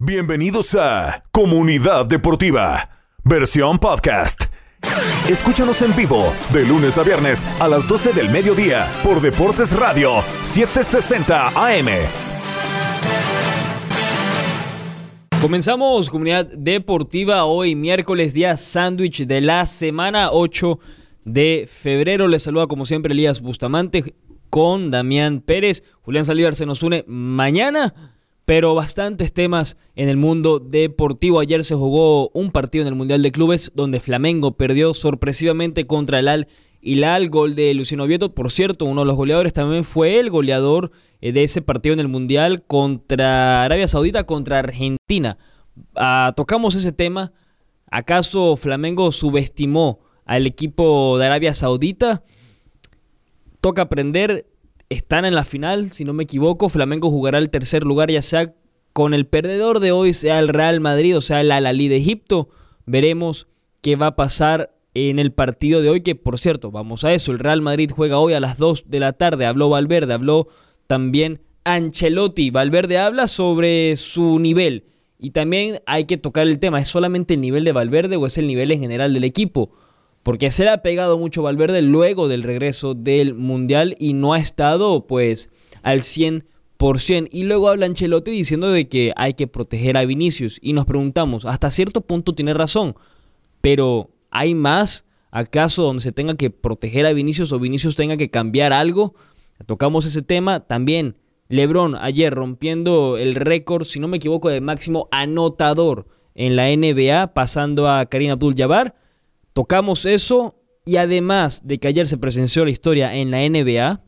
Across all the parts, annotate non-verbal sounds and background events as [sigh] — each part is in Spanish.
Bienvenidos a Comunidad Deportiva, versión podcast. Escúchanos en vivo de lunes a viernes a las 12 del mediodía por Deportes Radio 760 AM. Comenzamos Comunidad Deportiva hoy, miércoles, día sándwich de la semana 8 de febrero. Les saluda como siempre Elías Bustamante con Damián Pérez. Julián Saldívar se nos une mañana pero bastantes temas en el mundo deportivo. Ayer se jugó un partido en el Mundial de Clubes donde Flamengo perdió sorpresivamente contra el Al Hilal, gol de Luciano Vieto. Por cierto, uno de los goleadores también fue el goleador eh, de ese partido en el Mundial contra Arabia Saudita, contra Argentina. Ah, tocamos ese tema. ¿Acaso Flamengo subestimó al equipo de Arabia Saudita? Toca aprender están en la final, si no me equivoco. Flamengo jugará el tercer lugar, ya sea con el perdedor de hoy, sea el Real Madrid o sea el Al-Ali de Egipto. Veremos qué va a pasar en el partido de hoy, que por cierto, vamos a eso, el Real Madrid juega hoy a las 2 de la tarde. Habló Valverde, habló también Ancelotti. Valverde habla sobre su nivel. Y también hay que tocar el tema, ¿es solamente el nivel de Valverde o es el nivel en general del equipo? Porque se le ha pegado mucho Valverde luego del regreso del Mundial y no ha estado pues al 100%. Y luego habla Ancelotti diciendo de que hay que proteger a Vinicius y nos preguntamos, hasta cierto punto tiene razón, pero ¿hay más acaso donde se tenga que proteger a Vinicius o Vinicius tenga que cambiar algo? Tocamos ese tema también. Lebron ayer rompiendo el récord, si no me equivoco, de máximo anotador en la NBA, pasando a Karim Abdul-Jabbar Tocamos eso y además de que ayer se presenció la historia en la NBA,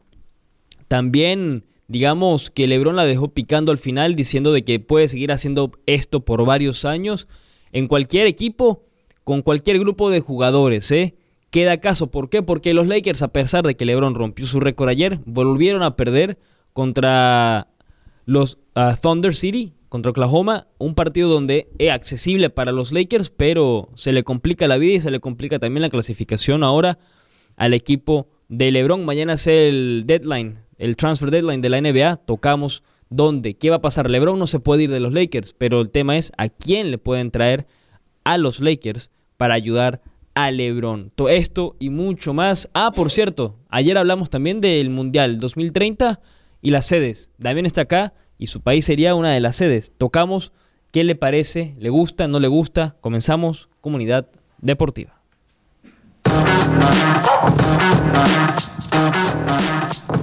también digamos que LeBron la dejó picando al final diciendo de que puede seguir haciendo esto por varios años en cualquier equipo, con cualquier grupo de jugadores, ¿eh? Queda caso, ¿por qué? Porque los Lakers, a pesar de que LeBron rompió su récord ayer, volvieron a perder contra los Thunder City contra Oklahoma, un partido donde es accesible para los Lakers, pero se le complica la vida y se le complica también la clasificación ahora al equipo de LeBron. Mañana es el deadline, el transfer deadline de la NBA. Tocamos dónde, qué va a pasar. LeBron no se puede ir de los Lakers, pero el tema es a quién le pueden traer a los Lakers para ayudar a LeBron. Todo esto y mucho más. Ah, por cierto, ayer hablamos también del Mundial 2030 y las sedes. También está acá y su país sería una de las sedes. Tocamos qué le parece, le gusta, no le gusta. Comenzamos comunidad deportiva.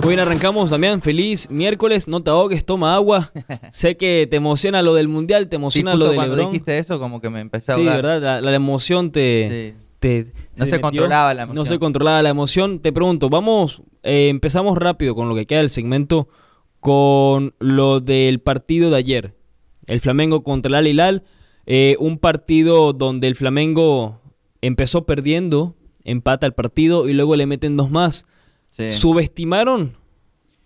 Hoy arrancamos, Damián, feliz miércoles, no te ahogues, toma agua. [laughs] sé que te emociona lo del mundial, te emociona lo del cuando Lebron. dijiste eso, como que me empecé a Sí, verdad, la, la emoción te, te- No te se metió. controlaba la emoción. No se controlaba la emoción. Te pregunto, vamos, eh, empezamos rápido con lo que queda del segmento, con lo del partido de ayer. El Flamengo contra el Al Hilal. eh, un partido donde el Flamengo empezó perdiendo, empata el partido y luego le meten dos más. Sí. ¿Subestimaron?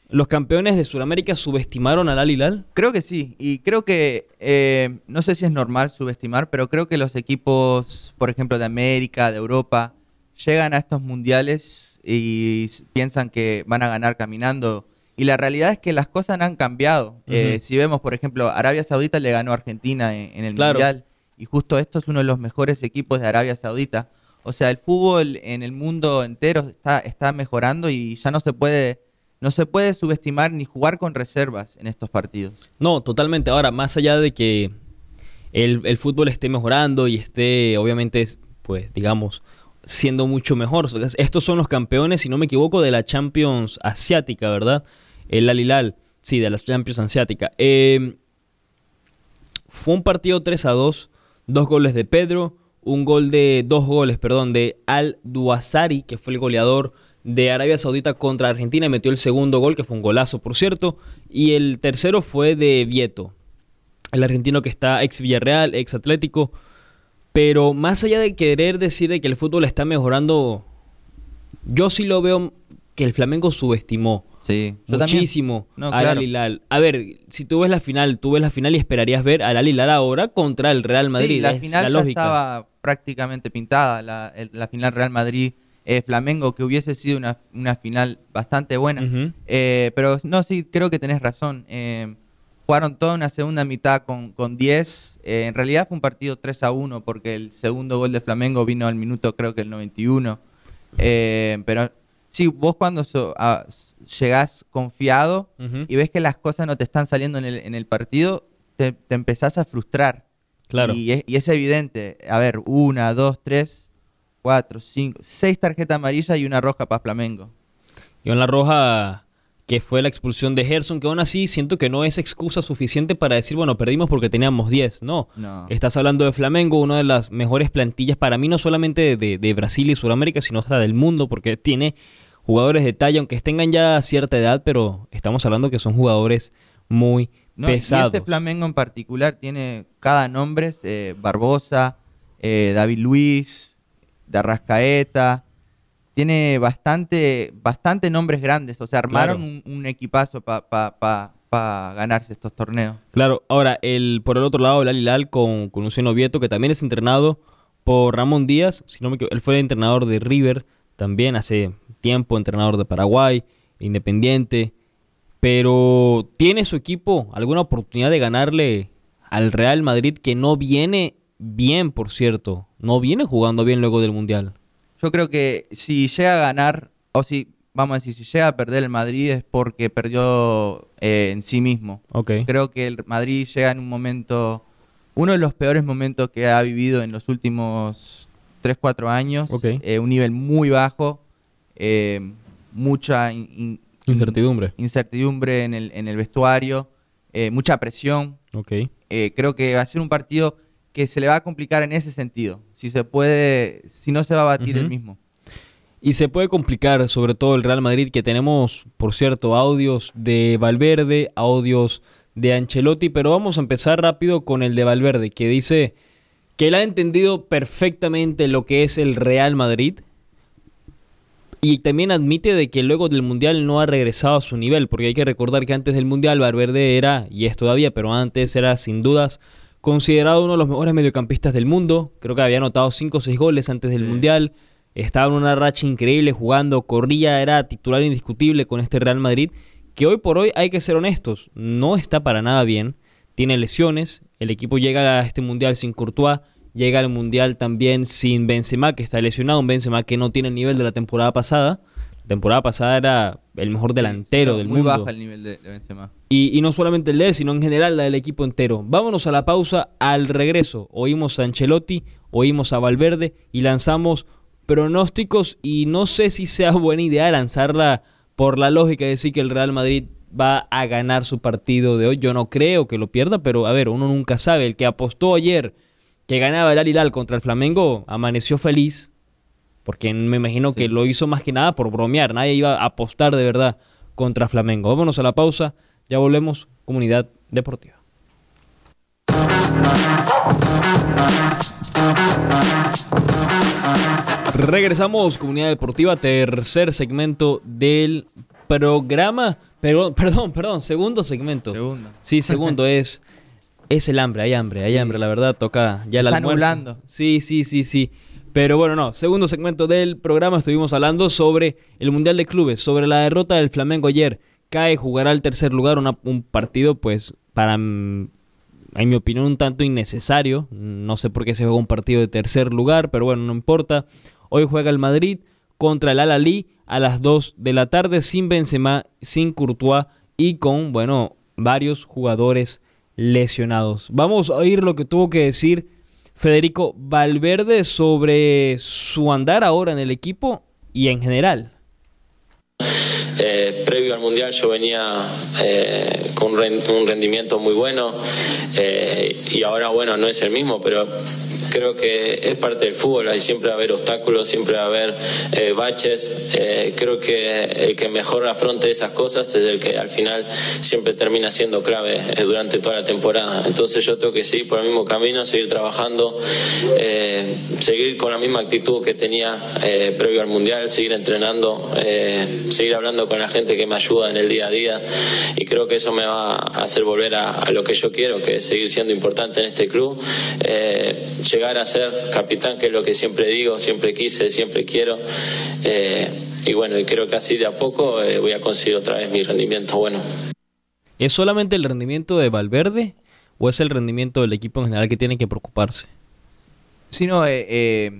¿Los campeones de Sudamérica subestimaron al Al Hilal? Creo que sí, y creo que, eh, no sé si es normal subestimar, pero creo que los equipos, por ejemplo, de América, de Europa, llegan a estos mundiales y piensan que van a ganar caminando. Y la realidad es que las cosas han cambiado. Eh, si vemos, por ejemplo, Arabia Saudita le ganó a Argentina en, en el Claro. mundial, y justo esto es uno de los mejores equipos de Arabia Saudita. O sea, el fútbol en el mundo entero está, está mejorando y ya no se puede... No se puede subestimar ni jugar con reservas en estos partidos. No, totalmente. Ahora, más allá de que el, el fútbol esté mejorando y esté, obviamente, pues, digamos, siendo mucho mejor. Estos son los campeones, si no me equivoco, de la Champions Asiática, ¿verdad? El Al Hilal, sí, de la Champions Asiática. Eh, fue un partido 3 a 2, dos goles de Pedro, un gol de, dos goles, perdón, de Al Duasari, que fue el goleador de Arabia Saudita contra Argentina, y metió el segundo gol, que fue un golazo, por cierto, y el tercero fue de Vieto, el argentino que está ex Villarreal, ex Atlético, pero más allá de querer decir de que el fútbol está mejorando, yo sí lo veo que el Flamengo subestimó Sí, yo muchísimo No, al claro. Al Hilal. A ver, si tú ves la final, tú ves la final y esperarías ver al Al Hilal ahora contra el Real Madrid. Sí, la es final la ya lógica. estaba prácticamente pintada, la, el- la final Real Madrid eh, Flamengo, que hubiese sido una, una final bastante buena. Eh, pero no, sí, creo que tenés razón. Eh, jugaron toda una segunda mitad con, con 10. Eh, en realidad fue un partido 3 a 1 porque el segundo gol de Flamengo vino al minuto creo que el 91. Eh, pero sí, vos cuando llegás confiado y ves que las cosas no te están saliendo en el, en el partido, te, empezás a frustrar. Claro. Y es, y es evidente. A ver, una, dos, tres, cuatro, cinco, seis tarjetas amarillas y una roja para Flamengo. Y una roja que fue la expulsión de Gerson, que aún así siento que no es excusa suficiente para decir, bueno, perdimos porque teníamos 10. No. Estás hablando de Flamengo, una de las mejores plantillas para mí, no solamente de, Brasil y Sudamérica, sino hasta del mundo, porque tiene jugadores de talla, aunque tengan ya cierta edad, pero estamos hablando que son jugadores muy pesados. Y este Flamengo en particular tiene cada nombre, eh, Barbosa, eh, David Luis, Darrascaeta, tiene bastante, bastante nombres grandes, o sea, armaron un, equipazo para ganarse estos torneos. Claro, ahora, el, por el otro lado, el Alilal con, con Luciano Vieto, que también es entrenado por Ramón Díaz, si no me él fue entrenador de River también hace tiempo, entrenador de Paraguay, Independiente, pero ¿tiene su equipo alguna oportunidad de ganarle al Real Madrid que no viene bien, por cierto, no viene jugando bien luego del Mundial? Yo creo que si llega a ganar, o si, vamos a decir, si llega a perder el Madrid es porque perdió eh, en sí mismo. Creo que el Madrid llega en un momento, uno de los peores momentos que ha vivido en los últimos 3, 4 años. Eh, un nivel muy bajo, eh, mucha incertidumbre. Incertidumbre en el, en el vestuario, mucha presión. creo que va a ser un partido que se le va a complicar en ese sentido. Si se puede, si no se va a batir el mismo. Y se puede complicar, sobre todo el Real Madrid, que tenemos, por cierto, audios de Valverde, audios de Ancelotti, pero vamos a empezar rápido con el de Valverde, que dice que él ha entendido perfectamente lo que es el Real Madrid y también admite de que luego del Mundial no ha regresado a su nivel, porque hay que recordar que antes del Mundial Valverde era, y es todavía, pero antes era sin dudas considerado uno de los mejores mediocampistas del mundo. Creo que había anotado 5 o 6 goles antes del Mundial. Estaba en una racha increíble jugando, corría, era titular indiscutible con este Real Madrid. Que hoy por hoy, hay que ser honestos, no está para nada bien. Tiene lesiones. El equipo llega a este Mundial sin Courtois. Llega al Mundial también sin Benzema, que está lesionado. Un Benzema que no tiene el nivel de la temporada pasada. La temporada pasada era el mejor delantero del mundo. Muy baja el nivel de, Benzema. Y, y, no solamente el de él, sino en general la del equipo entero. Vámonos a la pausa, al regreso. Oímos a Ancelotti, oímos a Valverde y lanzamos pronósticos y no sé si sea [laughs] buena idea lanzarla por la lógica de decir que el Real Madrid va a ganar su partido de hoy. Yo no creo que lo pierda, pero a ver, uno nunca sabe. El que apostó ayer que ganaba el Al Hilal contra el Flamengo amaneció feliz porque me imagino que lo hizo más que nada por bromear. Nadie iba a apostar de verdad contra Flamengo. Vámonos a la pausa. Ya volvemos, comunidad deportiva. Regresamos, comunidad deportiva, tercer segmento del programa. Pero, perdón, perdón, segundo segmento. Segundo. Sí, segundo [laughs] es, es el hambre, hay hambre, hay hambre, la verdad, toca ya la almuerzo. Sí, sí, sí, sí. Pero bueno, no, segundo segmento del programa estuvimos hablando sobre el Mundial de Clubes, sobre la derrota del Flamengo ayer. Cae, jugará al tercer lugar, un partido pues para, en mi opinión, un tanto innecesario. No sé por qué se juega un partido de tercer lugar, pero bueno, no importa. Hoy juega el Madrid contra el Al-Ali a las 2 de la tarde sin Benzema, sin Courtois y con, bueno, varios jugadores lesionados. Vamos a oír lo que tuvo que decir Federico Valverde sobre su andar ahora en el equipo y en general. Eh, previo al Mundial yo venía eh, con un rendimiento muy bueno eh, y ahora bueno no es el mismo, pero creo que es parte del fútbol, hay siempre va a haber obstáculos, siempre va a haber eh, baches. Eh, creo que el que mejor afronte esas cosas es el que al final siempre termina siendo clave eh, durante toda la temporada. Entonces yo tengo que seguir por el mismo camino, seguir trabajando, seguir con la misma actitud que tenía previo al Mundial, seguir entrenando, seguir hablando con la gente que me ayuda en el día a día y creo que eso me va a hacer volver a, lo que yo quiero, que es seguir siendo importante en este club a ser capitán, que es lo que siempre digo, siempre quise, siempre quiero. Eh, y bueno, y creo que así de a poco eh, voy a conseguir otra vez mi rendimiento bueno. ¿Es solamente el rendimiento de Valverde o es el rendimiento del equipo en general que tiene que preocuparse? Sí, no, eh, eh,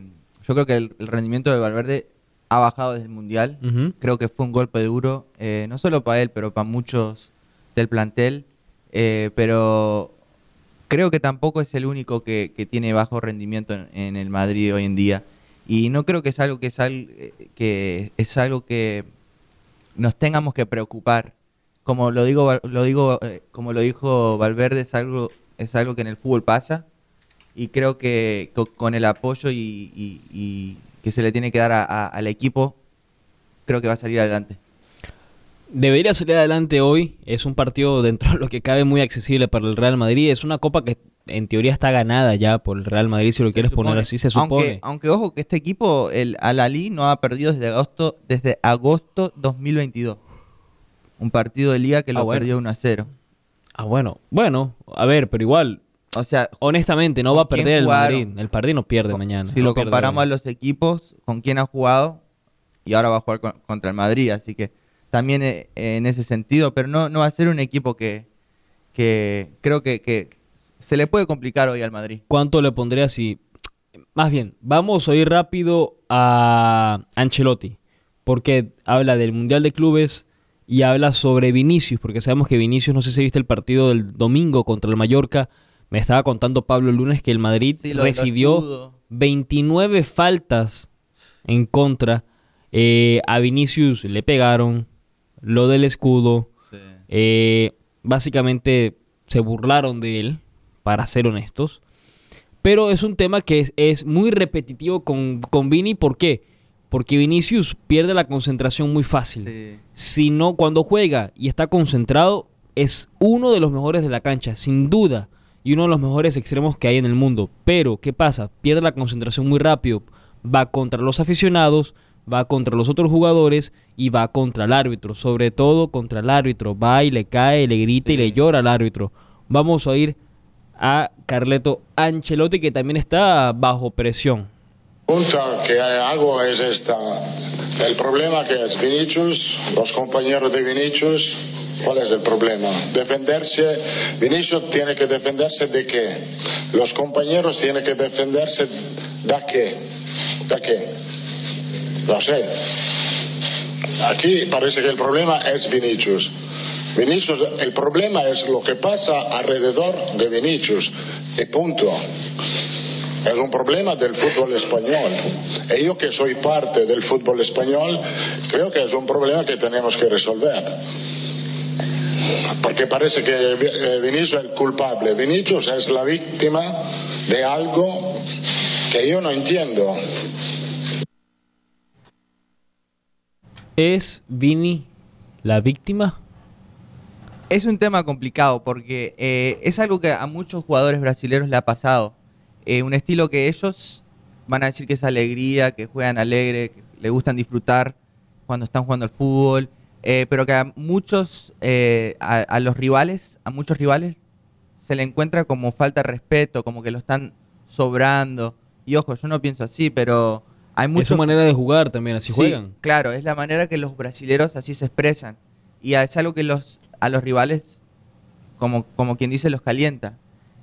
yo creo que el, el rendimiento de Valverde ha bajado desde el Mundial. Ujú. Creo que fue un golpe duro, eh, no solo para él, pero para muchos del plantel. Eh, pero creo que tampoco es el único que, tiene bajo rendimiento en, el Madrid hoy en día. Y no creo que es algo que es, al- eh, que es algo que nos tengamos que preocupar. Como lo digo, lo digo, eh, como lo dijo Valverde, es algo, es algo que en el fútbol pasa. Y creo que co- con el apoyo y, que se le tiene que dar a- al equipo, creo que va a salir adelante. Debería salir adelante hoy. Es un partido [laughs] dentro de lo que cabe muy accesible para el Real Madrid. Es una copa que en teoría está ganada ya por el Real Madrid, si lo Se quieres poner así, se Aunque, supone. aunque ojo que este equipo, el Al-Ali, no ha perdido desde agosto, desde agosto 2022. Un partido de liga que Ah, lo bueno. perdió 1 a 0. Ah, bueno. Bueno, a ver, pero igual, O sea, honestamente, no ¿Con va a perder el? Madrid. El Madrid no pierde mañana. si no lo comparamos hoy. a los equipos, con quién ha jugado y ahora va a jugar con- contra el Madrid. Así que también eh, en ese sentido, pero no, no va a ser un equipo que, que creo que, que se le puede complicar hoy al Madrid. ¿Cuánto le pondría si... Más bien, vamos a ir rápido a Ancelotti, porque habla del Mundial de Clubes y habla sobre Vinicius, porque sabemos que Vinicius, no sé si viste el partido del domingo contra el Mallorca, me estaba contando Pablo el lunes que el Madrid Sí, lo recibió escudo. 29 faltas en contra. Eh, a Vinicius le pegaron lo del escudo, eh, básicamente se burlaron de él, para ser honestos. Pero es un tema que es, es muy repetitivo con, con Vini. ¿Por qué? Porque Vinicius pierde la concentración muy fácil. Sí. Si no, cuando juega y está concentrado, es uno de los mejores de la cancha, sin duda. Y uno de los mejores extremos que hay en el mundo. Pero, ¿qué pasa? Pierde la concentración muy rápido. Va contra los aficionados, va contra los otros jugadores y va contra el árbitro. Sobre todo contra el árbitro. Va y le cae, le grita y le llora al árbitro. Vamos a ir a Carleto Ancelotti, que también está bajo presión. pregunta que hago es esta. El problema que es Vinicius, los compañeros de Vinicius, ¿cuál es el problema? Defenderse, Vinicius tiene que defenderse de qué? Los compañeros tienen que defenderse de qué? ¿De qué? No sé. Aquí parece que el problema es Vinicius. Vinicius, el problema es lo que pasa alrededor de Vinicius. Y punto. Es un problema del fútbol español. Y yo que soy parte del fútbol español, creo que es un problema que tenemos que resolver. Porque parece que eh, Vinicius es el culpable. Vinicius es la víctima de algo que yo no entiendo. ¿Es Vini la víctima? Es un tema complicado porque eh, es algo que a muchos jugadores brasileños le ha pasado. Eh, un estilo que ellos van a decir que es alegría, que juegan alegre, que le gustan disfrutar cuando están jugando al fútbol, eh, pero que a muchos, a, a los rivales, a muchos rivales se le encuentra como falta de respeto, como que lo están sobrando. Y ojo, yo no pienso así, pero hay Es muchos su manera de jugar también, así Sí, juegan. Claro, es la manera que los brasileros así se expresan. Y es algo que los, a los rivales, como, como quien dice, los calienta.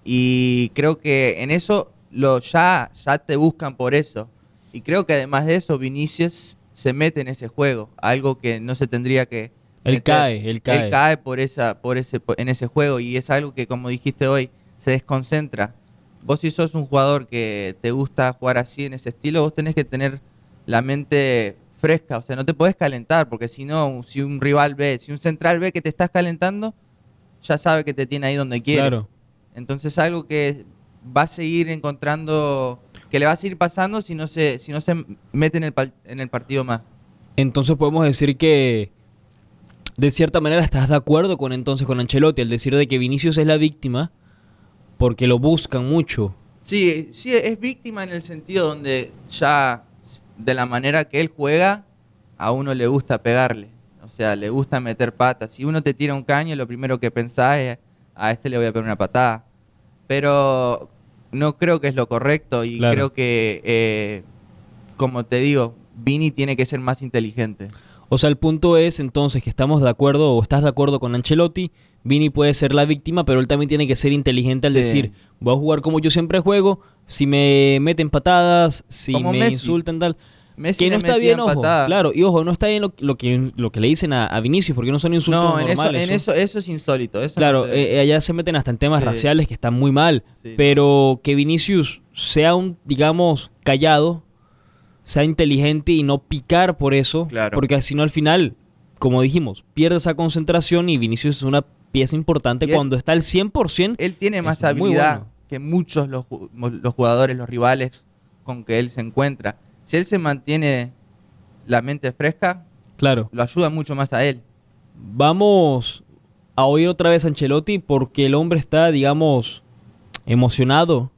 Y creo que en eso lo, ya, ya te buscan por eso. Y creo que además de eso, Vinicius se mete en ese juego, algo que no se tendría que... Él meter. cae, él cae. Él cae por esa, por ese, por- en ese juego y es algo que, como dijiste hoy, se desconcentra. Vos si sos un jugador que te gusta jugar así en ese estilo, vos tenés que tener la mente fresca, o sea, no te podés calentar, porque si no, si un rival ve, si un central ve que te estás calentando, ya sabe que te tiene ahí donde quiere. Claro. Entonces algo que va a seguir encontrando, que le va a seguir pasando si no se, si no se mete en el, en el partido más. Entonces podemos decir que de cierta manera estás de acuerdo con entonces con Ancelotti al decir de que Vinicius es la víctima porque lo buscan mucho. Sí, sí, es víctima en el sentido donde ya de la manera que él juega, a uno le gusta pegarle. O sea, le gusta meter patas. Si uno te tira un caño, lo primero que pensás es, a este le voy a pegar una patada. Pero no creo que es lo correcto y Claro. creo que, eh, como te digo, Vini tiene que ser más inteligente. O sea, el punto es entonces que estamos de acuerdo o estás de acuerdo con Ancelotti. Vini puede ser la víctima, pero él también tiene que ser inteligente al Sí. decir, voy a jugar como yo siempre juego, si me meten patadas, si Como me Messi. insultan, tal. Messi que no está bien, ojo. patada. Claro, y ojo, no está bien lo, lo que, lo que le dicen a, a Vinicius, porque no son insultos No, en eso, normales. en son- eso, eso es insólito. Eso Claro, eh, allá se meten hasta en temas Sí. raciales que están muy mal. Sí. Pero que Vinicius sea un, digamos, callado, sea inteligente y no picar por eso. Claro. Porque si no, al final, como dijimos, pierde esa concentración y Vinicius es una pieza importante él- cuando está al 100%. Él tiene más habilidad bueno. que muchos los, los jugadores, los rivales con que él se encuentra. Si él se mantiene la mente fresca, Claro. lo ayuda mucho más a él. Vamos a oír otra vez a Ancelotti porque el hombre está, digamos, emocionado,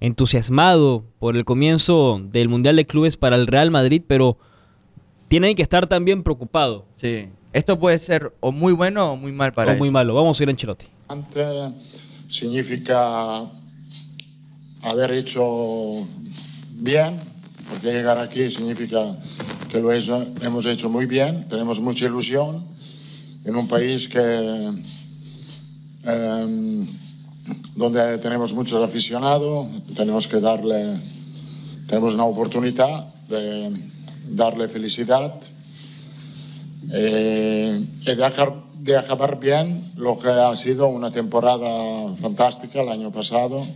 entusiasmado por el comienzo del Mundial de Clubes para el Real Madrid, pero tiene que estar también preocupado Sí. Esto puede ser o muy bueno o muy mal para o muy malo. Vamos a ir a Ancelotti. significa haber hecho bien, porque llegar aquí significa que lo hecho- hemos hecho muy bien, tenemos mucha ilusión en un país que em, donde tenemos muchos aficionados, tenemos que darle, tenemos una oportunidad de darle felicidad eh, de, acabar bien lo que ha sido una temporada fantástica el año pasado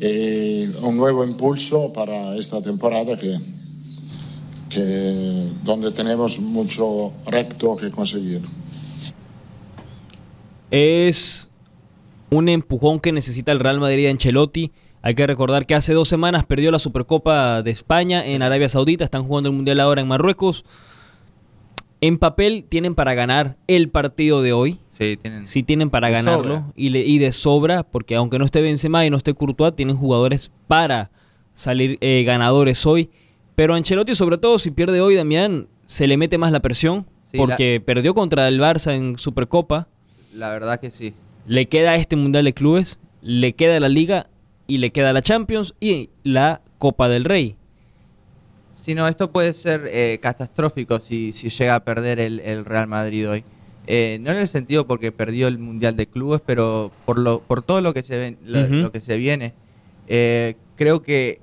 y un nuevo impulso para esta temporada que, que donde tenemos mucho recto que conseguir. Es un empujón que necesita el Real Madrid de Ancelotti. Hay que recordar que hace dos semanas perdió la Supercopa de España en Arabia Saudita. Están jugando el Mundial ahora en Marruecos. En papel tienen para ganar el partido de hoy. Sí, tienen. Sí tienen para ganarlo y, le- y de sobra, porque aunque no esté Benzema y no esté Courtois, tienen jugadores para salir eh, ganadores hoy. Pero Ancelotti, sobre todo si pierde hoy, Damián, se le mete más la presión, Sí, porque perdió contra el Barça en Supercopa, La verdad que sí. le queda este Mundial de Clubes, le queda la Liga y le queda la Champions y la Copa del Rey. Si no, esto puede ser eh, catastrófico si, si llega a perder el, el Real Madrid hoy. Eh, no en el sentido porque perdió el Mundial de Clubes, pero por, lo, por todo lo que se, ven- lo, que se viene. Eh, creo que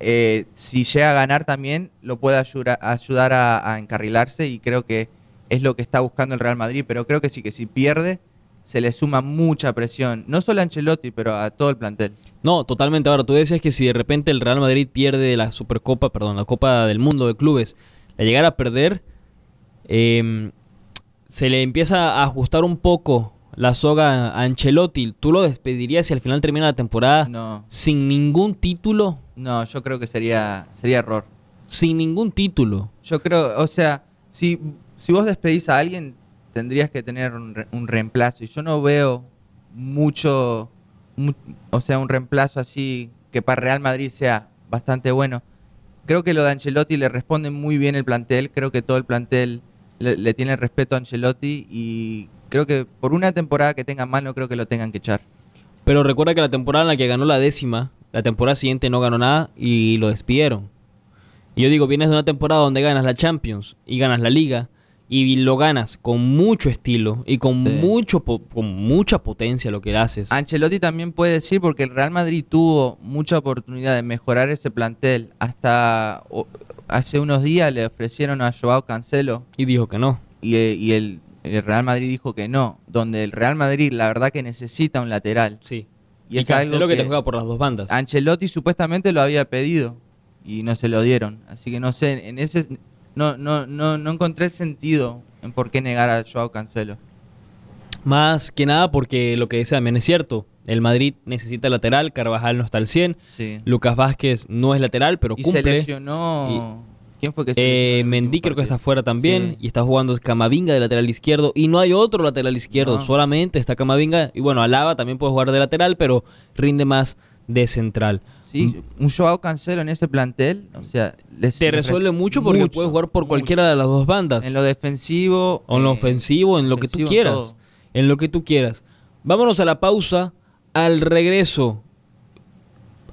eh, si llega a ganar también lo puede ayudar, ayudar a, a encarrilarse y creo que es lo que está buscando el Real Madrid. Pero creo que sí, que si pierde se le suma mucha presión, no solo a Ancelotti, pero a todo el plantel. No, totalmente. Ahora, tú decías que si de repente el Real Madrid pierde la Supercopa, perdón, la Copa del Mundo de Clubes, la llegara a perder, eh, se le empieza a ajustar un poco la soga a Ancelotti. ¿Tú lo despedirías si al final termina la temporada No, sin ningún título? no, yo creo que sería, sería error. Sin ningún título. Yo creo, o sea, si, si vos despedís a alguien, tendrías que tener un, re- un reemplazo. Y yo no veo mucho, mu- o sea, un reemplazo así que para Real Madrid sea bastante bueno. Creo que lo de Ancelotti le responde muy bien el plantel. Creo que todo el plantel le, le tiene respeto a Ancelotti y creo que por una temporada que tengan mal no creo que lo tengan que echar. Pero recuerda que la temporada en la que ganó la décima, la temporada siguiente no ganó nada y lo despidieron. Y yo digo, vienes de una temporada donde ganas la Champions y ganas la Liga y lo ganas con mucho estilo y con Sí. mucho con mucha potencia lo que haces. Ancelotti también puede decir porque el Real Madrid tuvo mucha oportunidad de mejorar ese plantel. Hasta hace unos días le ofrecieron a Joao Cancelo Y dijo que no. y, eh, y el, el Real Madrid dijo que no. Donde el Real Madrid la verdad que necesita un lateral. Sí. Y Y, es Cancelo algo que, te que- juega por las dos bandas. Ancelotti supuestamente lo había pedido y no se lo dieron. Así que no sé, en ese no, no, no, no encontré sentido en por qué negar a Joao Cancelo. Más que nada porque lo que dice también es cierto. El Madrid necesita lateral, Carvajal no está al 100, Sí. Lucas Vázquez no es lateral, pero Y se cumple. lesionó. ¿Quién fue que se Eh, lesionó el Mendy creo que está fuera también Sí. y está jugando Camavinga de lateral izquierdo y no hay otro lateral izquierdo, No. solamente está Camavinga y bueno, Alaba también puede jugar de lateral, pero rinde más de central. Sí, un Joao Cancelo en ese plantel, o sea, les- Te resuelve re- mucho porque puedes jugar por mucho. cualquiera de las dos bandas, En lo defensivo. o en lo eh, ofensivo, en lo que tú quieras, todo. en lo que tú quieras. Vámonos a la pausa, al regreso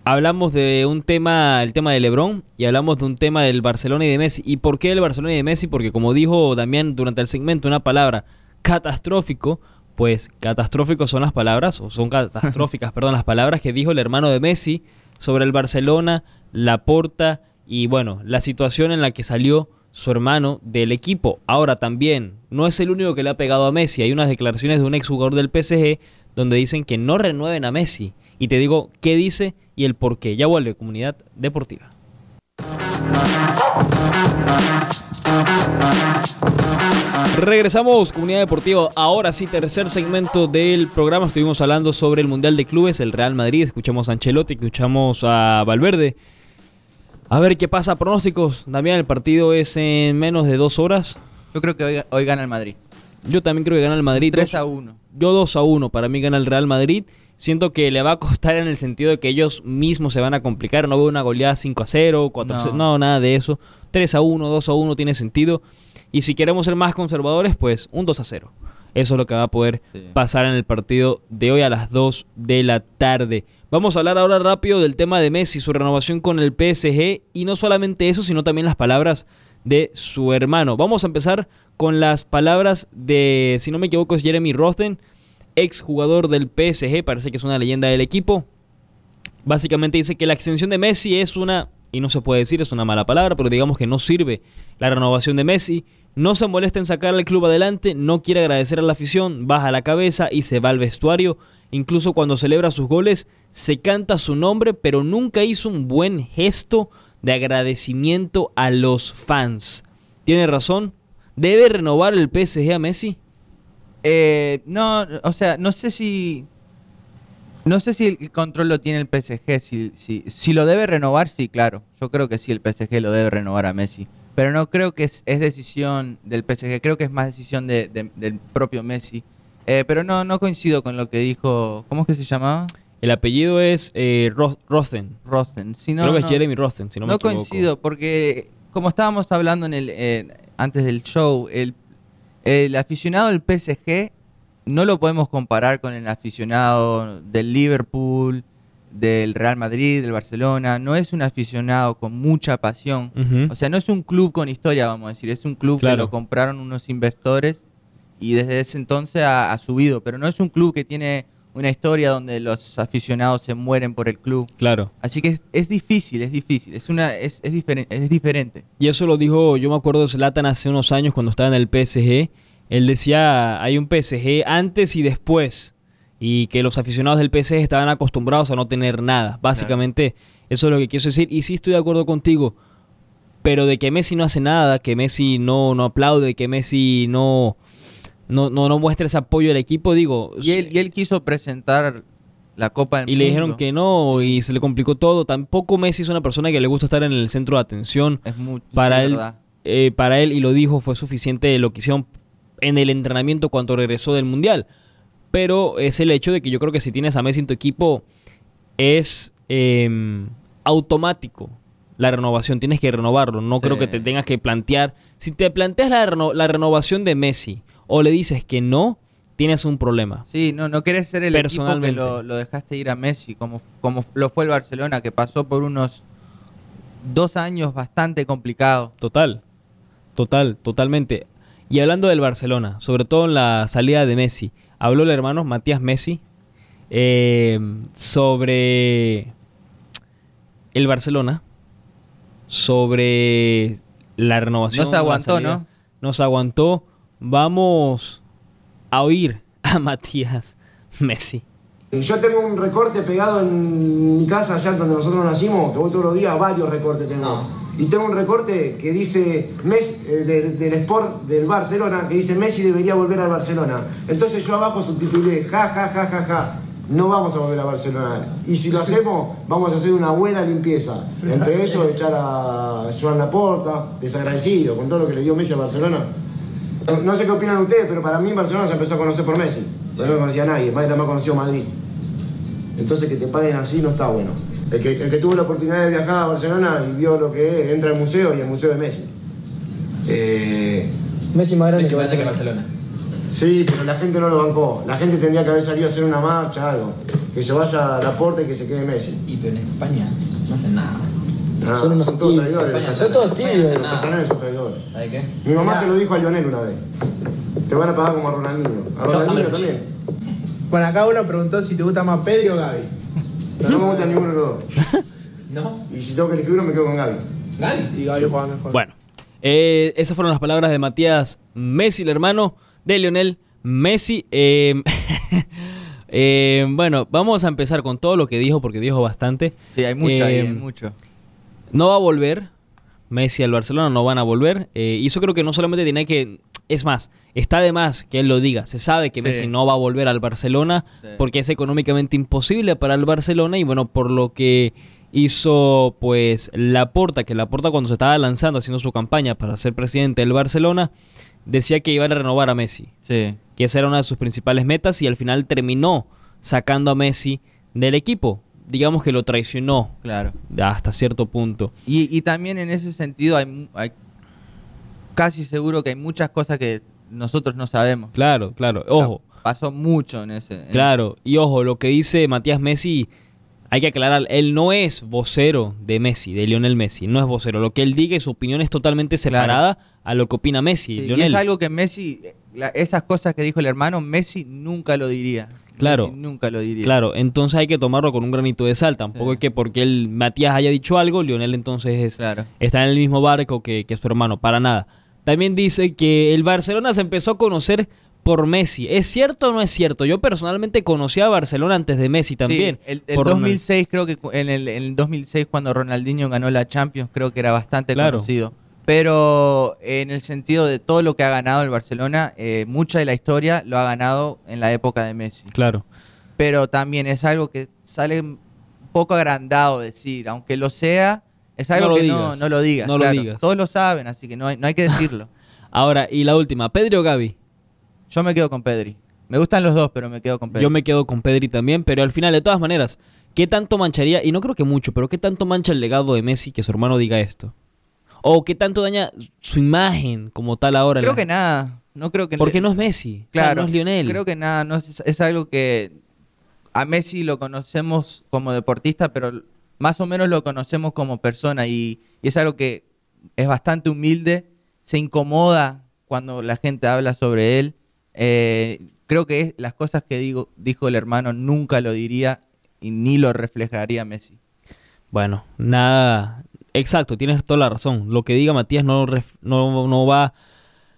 hablamos de un tema, el tema de Lebron, y hablamos de un tema del Barcelona y de Messi. ¿Y por qué el Barcelona y de Messi? Porque como dijo Damián durante el segmento, una palabra catastrófico, pues catastróficos son las palabras, o son catastróficas, [laughs] perdón, las palabras que dijo el hermano de Messi sobre el Barcelona, la porta y bueno, la situación en la que salió su hermano del equipo. Ahora también, no es el único que le ha pegado a Messi, hay unas declaraciones de un exjugador del PSG donde dicen que no renueven a Messi. Y te digo qué dice y el por qué. Ya vuelve Comunidad Deportiva. Regresamos, comunidad deportiva. Ahora sí, tercer segmento del programa. Estuvimos hablando sobre el Mundial de Clubes, el Real Madrid. Escuchamos a Ancelotti, escuchamos a Valverde. A ver qué pasa. Pronósticos. Damián, el partido es en menos de dos horas. Yo creo que hoy, gana el Madrid. Yo también creo que gana el Madrid. 3 a 1. Yo 2 a 1. Para mí gana el Real Madrid. Siento que le va a costar en el sentido de que ellos mismos se van a complicar. No veo una goleada 5 a 0, 4 a 0. No, nada de eso. 3 a 1, 2 a 1 tiene sentido. Y si queremos ser más conservadores, pues un 2 a 0. Eso es lo que va a poder pasar en el partido de hoy a las 2 de la tarde. Vamos a hablar ahora rápido del tema de Messi, su renovación con el PSG y no solamente eso, sino también las palabras de su hermano. Vamos a empezar con las palabras de, si no me equivoco, es Jeremy Rosten, ex jugador del PSG, parece que es una leyenda del equipo. Básicamente dice que la extensión de Messi es una, y no se puede decir, es una mala palabra, pero digamos que no sirve la renovación de Messi. No se molesta en sacar al club adelante, no quiere agradecer a la afición, baja la cabeza y se va al vestuario. Incluso cuando celebra sus goles, se canta su nombre, pero nunca hizo un buen gesto de agradecimiento a los fans. ¿Tiene razón? ¿Debe renovar el PSG a Messi? Eh, no, o sea, no sé si. No sé si el control lo tiene el PSG. Si, si, si lo debe renovar, sí, claro. Yo creo que sí, el PSG lo debe renovar a Messi. Pero no creo que es, decisión del PSG, creo que es más decisión de, del propio Messi. Eh, pero no, no coincido con lo que dijo. ¿Cómo es que se llamaba? El apellido es eh, Rosen. Rosen. creo que es Jeremy Rosen, si no, no coincido, porque como estábamos hablando en el, eh, antes del show, el, el aficionado del PSG no lo podemos comparar con el aficionado del Liverpool, del Real Madrid, del Barcelona, no es un aficionado con mucha pasión. O sea, no es un club con historia, vamos a decir, es un club que lo compraron unos inversores y desde ese entonces ha, subido, pero no es un club que tiene una historia donde los aficionados se mueren por el club. Claro. Así que es, difícil, es difícil, es una es, es, diferente, es diferente. Y eso lo dijo, yo me acuerdo de Zlatan hace unos años cuando estaba en el PSG, él decía, hay un PSG antes y después y que los aficionados del PSG estaban acostumbrados a no tener nada. Básicamente, eso es lo que quiero decir. Y sí estoy de acuerdo contigo, pero de que Messi no hace nada, que Messi no, no aplaude, que Messi no, no, no, muestra ese apoyo al equipo, digo... Y él, y él quiso presentar la Copa del Y le dijeron que no y se le complicó todo. Tampoco Messi es una persona que le gusta estar en el centro de atención. Es muy, para él, eh, para él, y lo dijo, fue suficiente lo que hicieron en el entrenamiento cuando regresó del Mundial. Pero es el hecho de que yo creo que si tienes a Messi en tu equipo es em, automático la renovación, tienes que renovarlo, no creo que te tengas que plantear, si te planteas la, renovación de Messi o le dices que no, tienes un problema. Sí, no, no quieres ser el equipo que lo, dejaste ir a Messi, como, como lo fue el Barcelona, que pasó por unos dos años bastante complicados. Total, total, totalmente. Y hablando del Barcelona, sobre todo en la salida de Messi, habló el hermano Matías Messi eh, sobre el Barcelona, sobre la renovación. No se aguantó, ¿no? No se aguantó. Vamos a oír a [laughs] Matías Messi. Yo tengo un recorte pegado en mi casa, allá donde nosotros nacimos, que voy todos los días, varios recortes tengo. Y tengo un recorte que dice Messi, eh, del Sport del Barcelona, que dice Messi debería volver al Barcelona. Entonces yo abajo subtitulé, ja, ja, ja, ja, ja. No vamos a volver a Barcelona. Y si lo hacemos, vamos a hacer una buena limpieza. Entre ellos, echar a Joan Laporta, desagradecido con todo lo que le dio Messi a Barcelona. No sé qué opinan ustedes, pero para mí Barcelona se empezó a conocer por Messi. no lo conocía nadie, más más conocido Madrid. Entonces que te paguen así no está bueno. El que, tuvo la oportunidad de viajar a Barcelona y vio lo que es, entra al museo y el museo de Messi. Eh, Messi más grande que, que Barcelona. Sí, pero la gente no lo bancó. La gente tendría que haber salido a hacer una marcha, algo. Que se vaya a la puerta y que se quede Messi. Y pero en España no hacen nada. Nada, Son unos todos tibios. traidores. Son todos tibios. no Los catalanes son traidores. ¿Sabe qué? Mi mamá se lo dijo a Lionel una vez. Te van a pagar como a Ronaldinho. A Ronaldinho también. también. Bueno, acá uno preguntó si te gusta más Pedri o Gaby. O sea, no me gusta ninguno de los dos. [laughs] No. Y si tengo que elegir uno, me quedo con Gaby. Gaby. Y Gaby juega mejor. Bueno, eh, esas fueron las palabras de Matías Messi, el hermano de Lionel Messi. Eh, [laughs] eh, bueno, vamos a empezar con todo lo que dijo, porque dijo bastante. Sí, hay mucho ahí, hay mucho. No va a volver Messi al Barcelona, no van a volver. eh, y eso creo que no solamente tiene que... Es más, está de más que él lo diga. Se sabe que Sí. Messi no va a volver al Barcelona Sí. porque es económicamente imposible para el Barcelona y bueno, por lo que hizo pues Laporta, que Laporta cuando se estaba lanzando haciendo su campaña para ser presidente del Barcelona, decía que iban a renovar a Messi, Sí. que esa era una de sus principales metas y al final terminó sacando a Messi del equipo. Digamos que lo traicionó Claro. hasta cierto punto. Y, y también en ese sentido hay, hay casi seguro que hay muchas cosas que nosotros no sabemos. Claro, claro. O sea, Ojo, pasó mucho en ese. en- claro. Y ojo, lo que dice Matías Messi, hay que aclarar, él no es vocero de Messi, de Lionel Messi. No es vocero. Lo que él diga y su opinión es totalmente separada a lo que opina Messi. Sí, y es algo que Messi, la- esas cosas que dijo el hermano, Messi nunca lo diría. Claro. Messi nunca lo diría. Claro, entonces hay que tomarlo con un granito de sal. Tampoco Sí. es que porque él, Matías haya dicho algo, Lionel entonces es, Claro. está en el mismo barco que, que su hermano. Para nada. También dice que el Barcelona se empezó a conocer por Messi. ¿Es cierto o no es cierto? Yo personalmente conocí a Barcelona antes de Messi también. Sí, el, el por Ronald- 2006 creo que en el, en el 2006 cuando Ronaldinho ganó la Champions creo que era bastante Claro. conocido. Pero en el sentido de todo lo que ha ganado el Barcelona, eh, mucha de la historia lo ha ganado en la época de Messi. Claro. Pero también es algo que sale un poco agrandado decir, aunque lo sea, es algo No que no, digas. no lo digas. No lo digas. Todos lo saben, así que no hay, no hay que decirlo. [laughs] Ahora, y la última, Pedri o Gaby. Yo me quedo con Pedri. Me gustan los dos, pero me quedo con Pedri. Yo me quedo con Pedri también, pero al final, de todas maneras, ¿qué tanto mancharía? Y no creo que mucho, pero ¿qué tanto mancha el legado de Messi que su hermano diga esto? ¿O qué tanto daña su imagen como tal ahora? Creo la- que nada. No creo que Porque no es Messi, o sea, Claro, no es Lionel. Creo que nada, no es, es algo que a Messi lo conocemos como deportista, pero más o menos lo conocemos como persona y, y es algo que es bastante humilde, se incomoda cuando la gente habla sobre él. Eh, creo que es, las cosas que digo, dijo el hermano nunca lo diría y ni lo reflejaría Messi. Bueno, nada. Exacto, tienes toda la razón. Lo que diga Matías no, no, no va.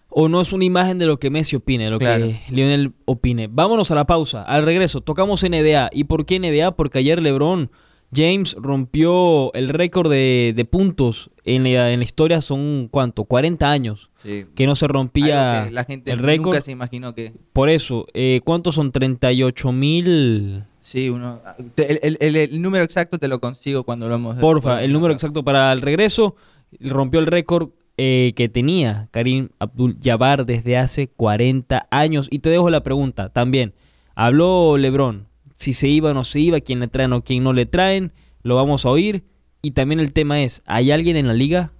O no es una imagen de lo que Messi opine, de lo Claro. que Lionel opine. Vámonos a la pausa. Al regreso, tocamos NBA. ¿Y por qué NBA? Porque ayer LeBron James rompió el récord de, de puntos en la, en la historia. Son, ¿cuánto? 40 años. Sí. Que no se rompía la gente el récord. nunca se imaginó que... Por eso, eh, ¿cuántos son? 38 mil. Sí, uno, el, el- el- el número exacto te lo consigo cuando lo hemos... Porfa, el número exacto para el regreso. Rompió el récord eh, que tenía Karim Abdul-Jabbar desde hace 40 años. Y te dejo la pregunta también. Habló Lebron. Si se iba o no se iba, quién le traen o quién no le traen. Lo vamos a oír. Y también el tema es, ¿hay alguien en la liga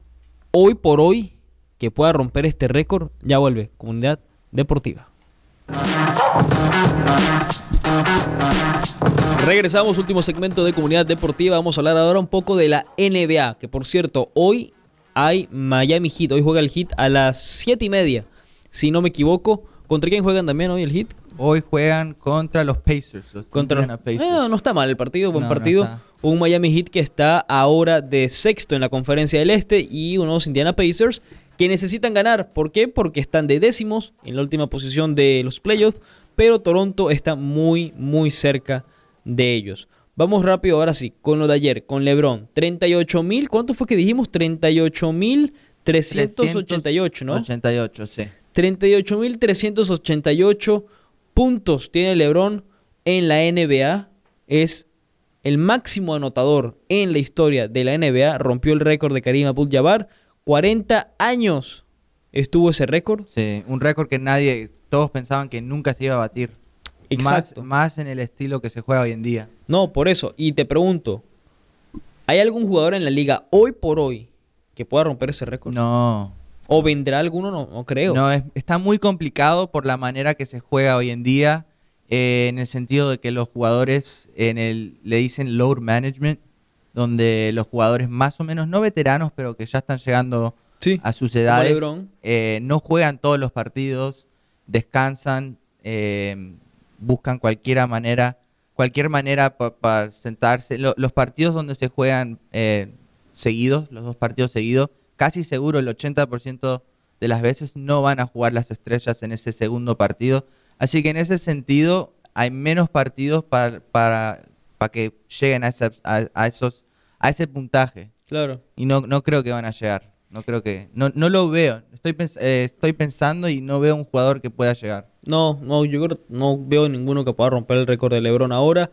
hoy por hoy que pueda romper este récord? Ya vuelve, comunidad deportiva. Regresamos, último segmento de Comunidad Deportiva. Vamos a hablar ahora un poco de la NBA, que por cierto, hoy hay Miami Heat. Hoy juega el Heat a las 7 y media, si no me equivoco. ¿Contra quién juegan también hoy el Heat? Hoy juegan contra los Pacers. Los Contra Indiana Pacers. Eh, no está mal el partido, buen No, no partido. está. un Miami Heat que está ahora de sexto en la conferencia del Este y unos Indiana Pacers que necesitan ganar. ¿Por qué? Porque están de décimos en la última posición de los playoffs, pero Toronto está muy, muy cerca de ellos. Vamos rápido ahora sí, con lo de ayer, con LeBron. 38 mil, ¿cuánto fue que dijimos? 38 mil 388, ¿no? 88, sí. 38.388 puntos tiene LeBron en la NBA. Es el máximo anotador en la historia de la NBA. Rompió el récord de Karim Abdul-Jabbar. 40 años estuvo ese récord. Sí, un récord que nadie, todos pensaban que nunca se iba a batir. Exacto. Más, más en el estilo que se juega hoy en día. No, por eso. Y te pregunto, ¿hay algún jugador en la liga hoy por hoy que pueda romper ese récord? No. ¿O vendrá alguno? No, no creo. No, es- está muy complicado por la manera que se juega hoy en día, eh, en el sentido de que los jugadores en el, le dicen load management, donde los jugadores más o menos, no veteranos, pero que ya están llegando Sí, a sus edades, eh, no juegan todos los partidos, descansan, eh, buscan cualquier manera, cualquier manera para sentarse. Lo- los partidos donde se juegan eh, seguidos, los dos partidos seguidos, casi seguro el 80% de las veces no van a jugar las estrellas en ese segundo partido. Así que en ese sentido hay menos partidos para, para, para que lleguen a, esa- a- a esos, a ese puntaje. Claro. Y no, no creo que van a llegar. No creo que. No, no lo veo. Estoy, pens- eh, estoy pensando y no veo un jugador que pueda llegar. No, no, yo creo- no veo ninguno que pueda romper el récord de LeBron ahora.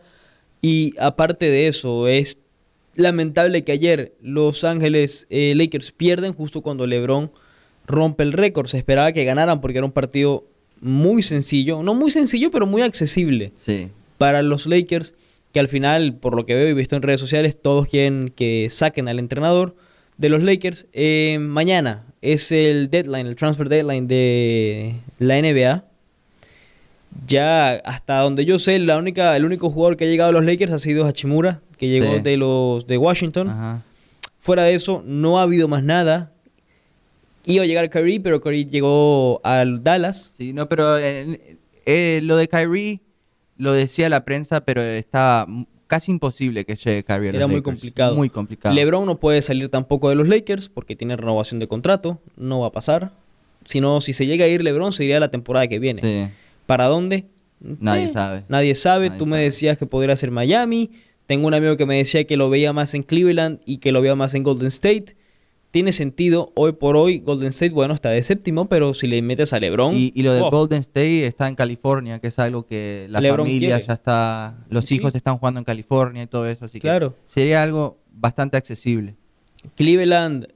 Y aparte de eso, es lamentable que ayer Los Ángeles eh, Lakers pierden justo cuando LeBron rompe el récord. Se esperaba que ganaran porque era un partido muy sencillo, no muy sencillo, pero muy accesible Sí. para los Lakers, que al final, por lo que veo y visto en redes sociales, todos quieren que saquen al entrenador de los Lakers. Eh, mañana es el deadline, el transfer deadline de la NBA. Ya hasta donde yo sé, la única, el único jugador que ha llegado a los Lakers ha sido Hachimura, que llegó Sí. de los de Washington. Ajá. Fuera de eso, no ha habido más nada. Iba a llegar Kyrie, pero Kyrie llegó al Dallas. Sí, no, pero eh, eh, lo de Kyrie lo decía la prensa, pero estaba casi imposible que llegue Kyrie a los Era muy Lakers. complicado. Muy complicado. LeBron no puede salir tampoco de los Lakers porque tiene renovación de contrato. No va a pasar. Si no, si se llega a ir LeBron, se iría la temporada que viene. Sí. ¿Para dónde? Nadie Eh, sabe. Nadie sabe. Nadie Tú me decías que podría ser Miami. Tengo un amigo que me decía que lo veía más en Cleveland y que lo veía más en Golden State. Tiene sentido. Hoy por hoy, Golden State, bueno, está de séptimo, pero si le metes a LeBron. Y, y lo de oh, Golden State está en California, que es algo que la LeBron familia quiere. ya está, los Sí. hijos están jugando en California y todo eso, así Claro. que sería algo bastante accesible. Cleveland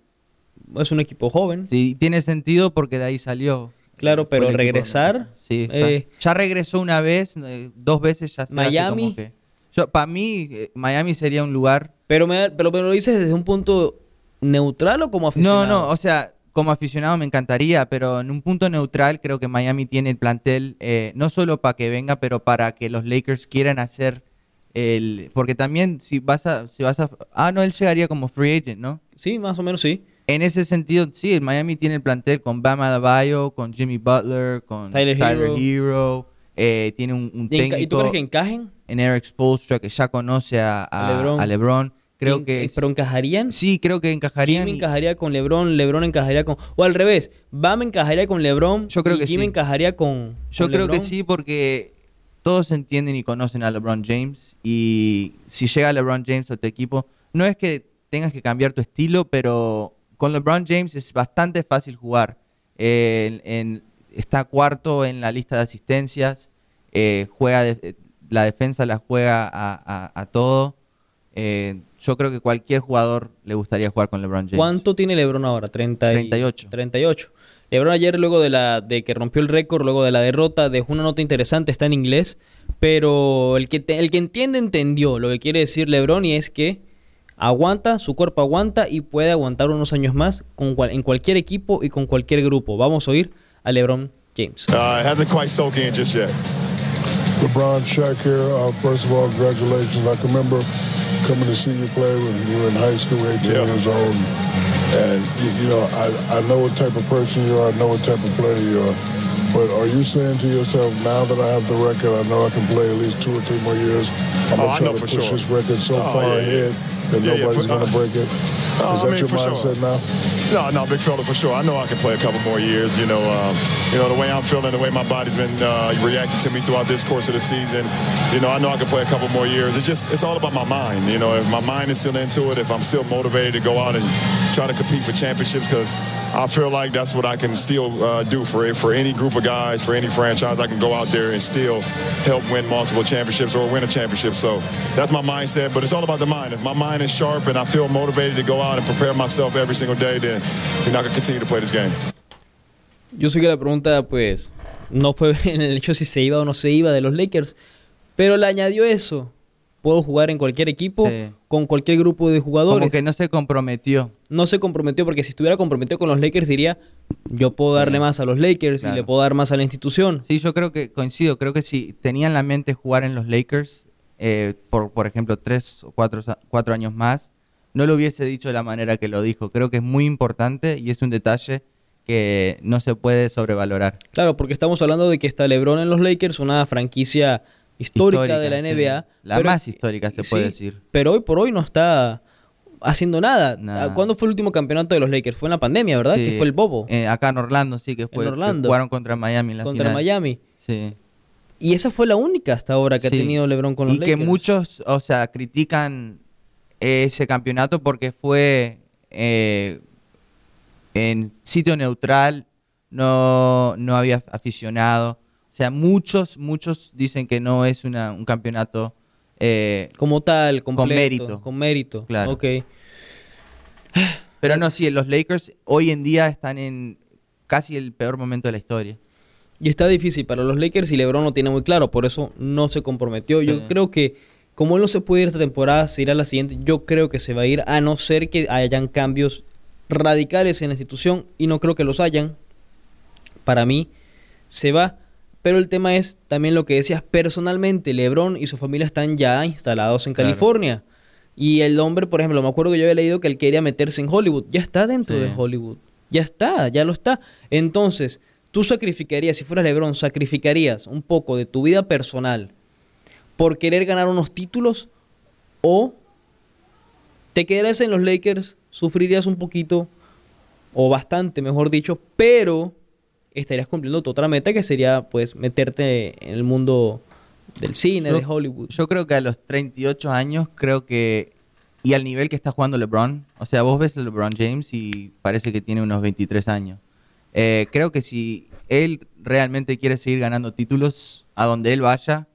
es un equipo joven. Sí, tiene sentido porque de ahí salió. Claro, Fue pero regresar, Sí, eh, ya regresó una vez, eh, dos veces ya se Miami. como que- yo, para mí, eh, Miami sería un lugar. Pero me, pero me lo dices desde un punto neutral o como aficionado. No, no, o sea, como aficionado me encantaría, pero en un punto neutral creo que Miami tiene el plantel eh, no solo para que venga, pero para que los Lakers quieran hacer el, porque también si vas a, si vas a, ah no, él llegaría como free agent, ¿no? Sí, más o menos sí. En ese sentido, sí, Miami tiene el plantel con Bam Adebayo, con Jimmy Butler, con Tyler Tyler, Hero. Hero, eh, tiene un, un ¿Y, y tú técnico crees que encajen? en Eric Spoelstra que ya conoce a, a- A LeBron. a LeBron. Creo En- que ¿Pero encajarían? sí, creo que encajarían. Jimmy encajaría con LeBron, LeBron encajaría con... O al revés, Bam encajaría con LeBron Yo creo y que Jimmy sí. encajaría con Yo con creo que sí, porque todos entienden y conocen a LeBron James. Y si llega LeBron James a tu equipo, no es que tengas que cambiar tu estilo, pero con LeBron James es bastante fácil jugar. Eh, en- en- está cuarto en la lista de asistencias, eh, juega de- la defensa la juega a, a- a todo. Eh, yo creo que cualquier jugador le gustaría jugar con LeBron James. ¿Cuánto tiene LeBron ahora? 30 y- 38. 38. LeBron ayer, luego de, la, de que rompió el récord, luego de la derrota, dejó una nota interesante, está en inglés, pero el que, te- el que entiende, entendió lo que quiere decir LeBron y es que aguanta, su cuerpo aguanta y puede aguantar unos años más con cual- en cualquier equipo y con cualquier grupo. Vamos a oír a LeBron James. Uh, it hasn't quite soaked in just yet. LeBron Shaq here. Uh, first of all, congratulations. I can remember coming to see you play when you were in high school, 18 Yeah. years old. And, you, you know, I, I know what type of person you are. I know what type of player you are. But are you saying to yourself, now that I have the record, I know I can play at least two or three more years. I'm Oh, going I to try to push sure. this record so Oh, far yeah, yeah. ahead that Yeah, yeah, nobody's for- to uh, break it. Is I that mean, your for sure. mindset now? No, no, big fella for sure. I know I can play a couple more years. You know, um, you know the way I'm feeling, the way my body's been uh, reacting to me throughout this course of the season. You know, I know I can play a couple more years. It's just, it's all about my mind. You know, if my mind is still into it, if I'm still motivated to go out and try to compete for championships, because I feel like that's what I can still uh, do for for any group of guys, for any franchise. I can go out there and still help win multiple championships or win a championship. So that's my mindset. But it's all about the mind. If my mind is sharp and I feel motivated to go out and prepare myself every single day, then you're not gonna continue to play this game. Yo sé que la pregunta, pues, no fue [laughs] en el hecho si se iba o no se iba de los Lakers, pero le añadió eso. Puedo jugar en cualquier equipo, Sí. con cualquier grupo de jugadores. Como que no se comprometió. no se comprometió porque si estuviera comprometido con los Lakers diría, yo puedo darle más a los Lakers y le puedo dar más a la institución. Sí, yo creo que coincido. Creo que si tenía en la mente jugar en los Lakers, eh, por, por ejemplo, tres o cuatro, cuatro años más, no lo hubiese dicho de la manera que lo dijo. Creo que es muy importante y es un detalle que no se puede sobrevalorar. Claro, porque estamos hablando de que está LeBron en los Lakers, una franquicia histórica, de la sí. NBA. La pero- más histórica, se puede sí, decir. Pero hoy por hoy no está haciendo nada. Nada. ¿Cuándo fue el último campeonato de los Lakers? Fue en la pandemia, ¿verdad? Sí. Que fue el bobo. Eh, acá en Orlando, sí, que fue. que Orlando. Jugaron contra Miami en la contra final. Miami. Sí. Y esa fue la única hasta ahora que ha tenido LeBron con los y Lakers. que muchos, o sea, critican ese campeonato porque fue eh, en sitio neutral, no, no había aficionado. O sea, muchos, muchos dicen que no es una, un campeonato eh, Como tal, completo, Con mérito. Con mérito. Claro. Ok. Pero no, sí, los Lakers hoy en día están en casi el peor momento de la historia. Y está difícil para los Lakers y LeBron lo tiene muy claro, por eso no se comprometió. Sí. Yo creo que como él no se puede ir esta temporada, se irá a la siguiente, yo creo que se va a ir a no ser que hayan cambios radicales en la institución y no creo que los hayan. Para mí se va, pero el tema es también lo que decías, personalmente LeBron y su familia están ya instalados en Claro. California. Y el hombre, por ejemplo, me acuerdo que yo había leído que él quería meterse en Hollywood. Ya está dentro Sí. de Hollywood. Ya está, ya lo está. Entonces, tú sacrificarías, si fueras LeBron, sacrificarías un poco de tu vida personal por querer ganar unos títulos o te quedarías en los Lakers, sufrirías un poquito o bastante, mejor dicho, pero estarías cumpliendo tu otra meta que sería pues meterte en el mundo del cine, Yo- de Hollywood. Yo creo que a los 38 años, creo que. Y al nivel que está jugando LeBron, o sea, vos ves a LeBron James y parece que tiene unos 23 años. Eh, creo que si él realmente quiere seguir ganando títulos, a donde él vaya,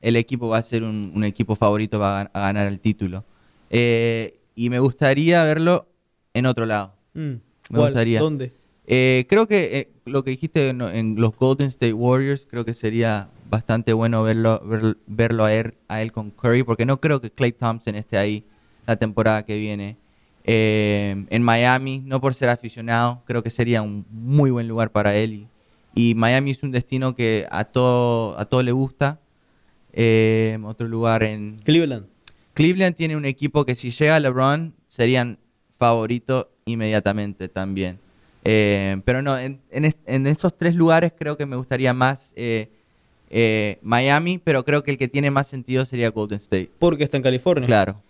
el equipo va a ser un, un equipo favorito, va a, gan- a ganar el título. Eh, y me gustaría verlo en otro lado. Mm, Me ¿cuál? gustaría. ¿Dónde? Eh, creo que eh, lo que dijiste en, en los Golden State Warriors, creo que sería bastante bueno verlo, ver- verlo a, él, a él con Curry, porque no creo que Clay Thompson esté ahí la temporada que viene. Eh, en Miami, no por ser aficionado, creo que sería un muy buen lugar para él. Y, y Miami es un destino que a todo, a todo le gusta. Eh, otro lugar en, Cleveland. Cleveland tiene un equipo que si llega LeBron serían favorito inmediatamente también. Eh, pero no, en, en es- en esos tres lugares creo que me gustaría más eh, eh, Miami, pero creo que el que tiene más sentido sería Golden State. Porque está en California. Claro.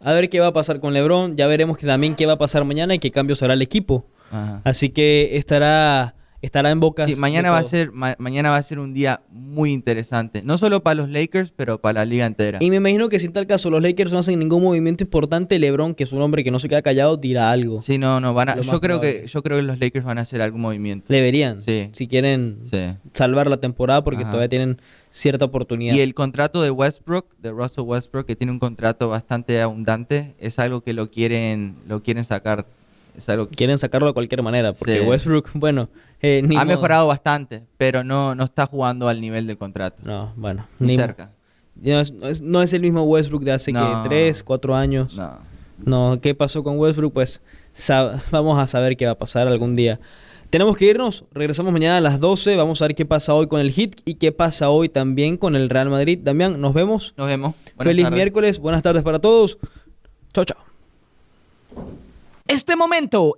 A ver qué va a pasar con LeBron. Ya veremos que también qué va a pasar mañana y qué cambios hará el equipo. Ajá. Así que estará, estará en boca. Sí, mañana va a ser ma- mañana va a ser un día muy interesante, no solo para los Lakers, pero para la liga entera. Y me imagino que si en tal caso los Lakers no hacen ningún movimiento importante, LeBron, que es un hombre que no se queda callado, dirá algo. Sí, no, no van a, yo creo probable. que yo creo que los Lakers van a hacer algún movimiento. Deberían, Sí. si quieren Sí. salvar la temporada, porque Ajá. todavía tienen cierta oportunidad. Y el contrato de Westbrook, de Russell Westbrook, que tiene un contrato bastante abundante, es algo que lo quieren, lo quieren sacar. Es algo que Quieren sacarlo de cualquier manera, porque Sí. Westbrook, [laughs] bueno, eh, ni ha modo. mejorado bastante, pero no, no está jugando al nivel del contrato. No, bueno, Ni cerca. No es, no es- no es el mismo Westbrook de hace No. que 3, 4 años. No. No, ¿qué pasó con Westbrook? Pues vamos a saber qué va a pasar algún día. Tenemos que irnos, regresamos mañana a las 12, vamos a ver qué pasa hoy con el Hit y qué pasa hoy también con el Real Madrid. Damián, nos vemos. Nos vemos. Buenas Feliz tardes. miércoles, buenas tardes para todos. Chao, chao. Este momento